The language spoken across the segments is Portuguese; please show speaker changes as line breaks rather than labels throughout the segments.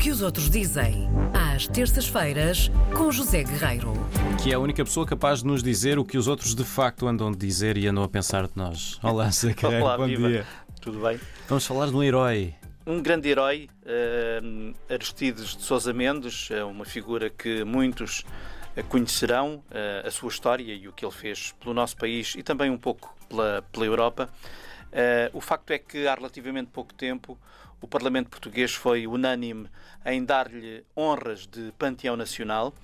que os outros dizem, às terças-feiras, com José Guerreiro.
Que é a única pessoa capaz de nos dizer o que os outros de facto andam a dizer e andam a pensar de nós. Olá, José Guerreiro,
Olá,
bom
viva.
dia.
Tudo bem?
Vamos falar de um herói.
Um grande herói, uh, Aristides de Sousa Mendes, é uma figura que muitos uh, conhecerão, uh, a sua história e o que ele fez pelo nosso país e também um pouco pela, pela Europa. Uh, o facto é que há relativamente pouco tempo o Parlamento português foi unânime em dar-lhe honras de panteão nacional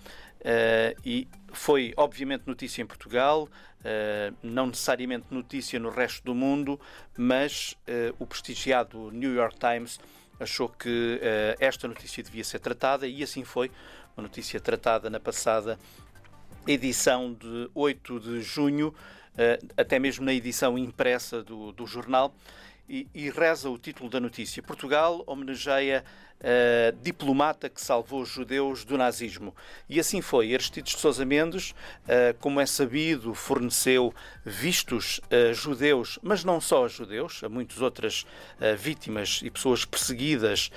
uh, e foi obviamente notícia em Portugal, uh, não necessariamente notícia no resto do mundo, mas o prestigiado New York Times achou que esta notícia devia ser tratada e assim foi. Uma notícia tratada na passada edição de 8 de junho uh, até mesmo na edição impressa do, do jornal, e, e, reza o título da notícia: Portugal homenageia uh, diplomata que salvou os judeus do nazismo. E assim foi. Aristides de Sousa Mendes, uh, como é sabido, forneceu vistos uh, judeus, mas não só a judeus, a muitas outras vítimas e pessoas perseguidas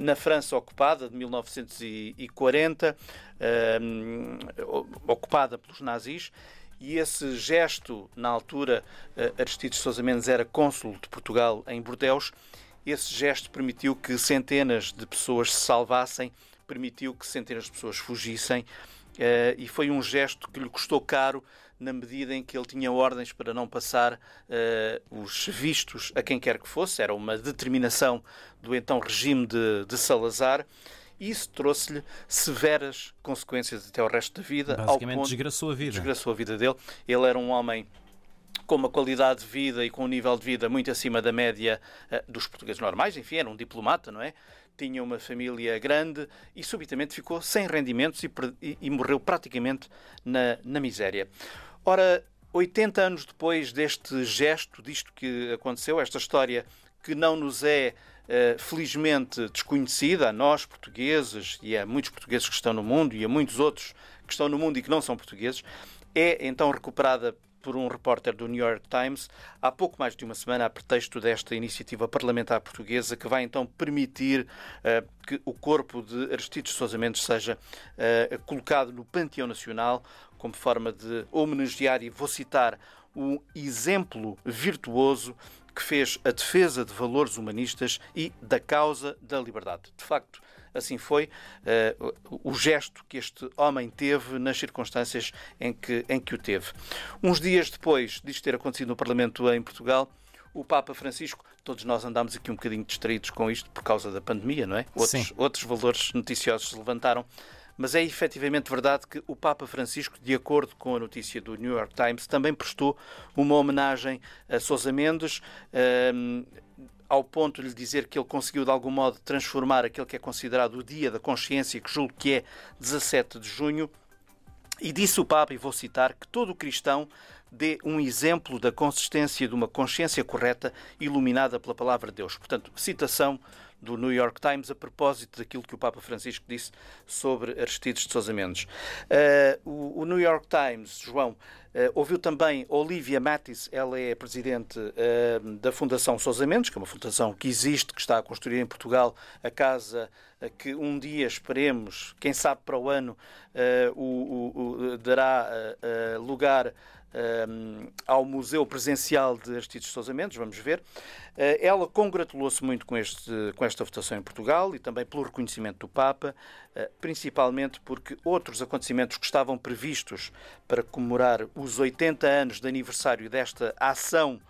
na França ocupada de 1940, ocupada pelos nazis e esse gesto, na altura, Aristides Sousa Mendes era cônsul de Portugal em Bordeus, esse gesto permitiu que centenas de pessoas se salvassem, permitiu que centenas de pessoas fugissem, e foi um gesto que lhe custou caro na medida em que ele tinha ordens para não passar uh, os vistos a quem quer que fosse. Era uma determinação do então regime de, de Salazar. E isso trouxe-lhe severas consequências até o resto da vida.
Basicamente ponto, desgraçou a vida.
Desgraçou a vida dele. Ele era um homem com uma qualidade de vida e com um nível de vida muito acima da média uh, dos portugueses normais. Enfim, era um diplomata, não é? Tinha uma família grande e subitamente ficou sem rendimentos e, e, e morreu praticamente na, na miséria. Ora, 80 anos depois deste gesto, disto que aconteceu, esta história que não nos é felizmente desconhecida a nós portugueses e a muitos portugueses que estão no mundo e a muitos outros que estão no mundo e que não são portugueses, é então recuperada por um repórter do New York Times há pouco mais de uma semana a pretexto desta iniciativa parlamentar portuguesa que vai então permitir uh, que o corpo de Aristides Sousa Mendes seja uh, colocado no Panteão Nacional como forma de homenagear e vou citar um exemplo virtuoso que fez a defesa de valores humanistas e da causa da liberdade. De facto, assim foi uh, o gesto que este homem teve nas circunstâncias em que, em que o teve. Uns dias depois disto ter acontecido no Parlamento em Portugal, o Papa Francisco, todos nós andámos aqui um bocadinho distraídos com isto por causa da pandemia, não é? Outros, outros valores noticiosos se levantaram mas é efetivamente verdade que o Papa Francisco, de acordo com a notícia do New York Times, também prestou uma homenagem a Sousa Mendes. Um, ao ponto de lhe dizer que ele conseguiu de algum modo transformar aquele que é considerado o Dia da Consciência, que julgo que é 17 de junho, e disse o Papa, e vou citar, que todo cristão dê um exemplo da consistência de uma consciência correta iluminada pela palavra de Deus. Portanto, citação do New York Times a propósito daquilo que o Papa Francisco disse sobre Aristides de Sousa Mendes. Uh, o, o, New York Times, João, uh, ouviu também Olivia Mattis, ela é presidente uh, da Fundação Sousa Mendes, que é uma fundação que existe, que está a construir em Portugal a casa que um dia esperemos, quem sabe para o ano, o, o, dará lugar um, ao Museu Presencial de Aristides Sousa Mendes, vamos ver. Uh, ela congratulou-se muito com, este, com esta votação em Portugal e também pelo reconhecimento do Papa, uh, principalmente porque outros acontecimentos que estavam previstos para comemorar os 80 anos de aniversário desta ação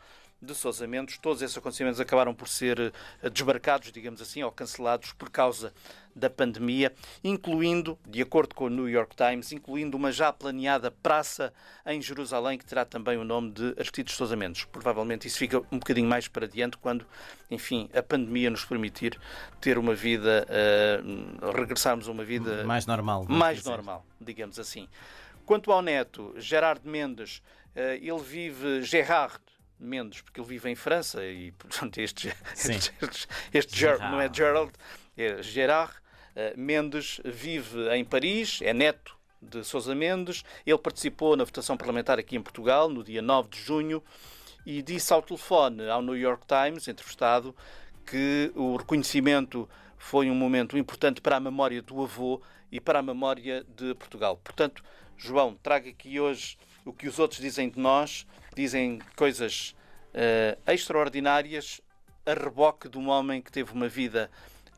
de Sousa Mendes, todos esses acontecimentos acabaram por ser eh, desmarcados, digamos assim, ou cancelados por causa da pandemia, incluindo, de acordo com o New York Times, incluindo uma já planeada praça em Jerusalém que terá também o nome de Aristides Sousa Mendes. Provavelmente isso fica um bocadinho mais para diante quando, enfim, a pandemia nos permitir ter uma vida, uh, regressarmos a uma vida
mais normal,
mais dizer. normal, digamos assim. Quanto ao neto, Gerard Mendes, uh, ele vive Gerard Mendes, porque ele vive em França e, portanto, este, este, este Gerard. não é Gerald, é Gerard uh, Mendes, vive em Paris, é neto de Sousa Mendes. Ele participou na votação parlamentar aqui em Portugal, no dia 9 de junho, e disse ao telefone ao New York Times, entrevistado, que o reconhecimento foi um momento importante para a memória do avô e para a memória de Portugal. Portanto, João, traga aqui hoje o que os outros dizem de nós, dizem coisas uh, extraordinárias a reboque de um homem que teve uma vida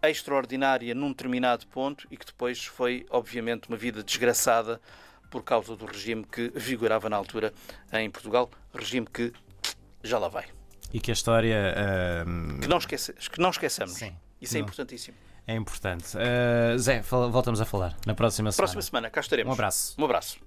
extraordinária num determinado ponto e que depois foi, obviamente, uma vida desgraçada por causa do regime que vigorava na altura em Portugal, regime que já lá vai.
E que a história.
Uh... Que, não esquece, que não esqueçamos. Sim. Isso é não. importantíssimo.
É importante. Uh, Zé, voltamos a falar na próxima semana.
Próxima semana, cá estaremos.
Um abraço.
Um abraço.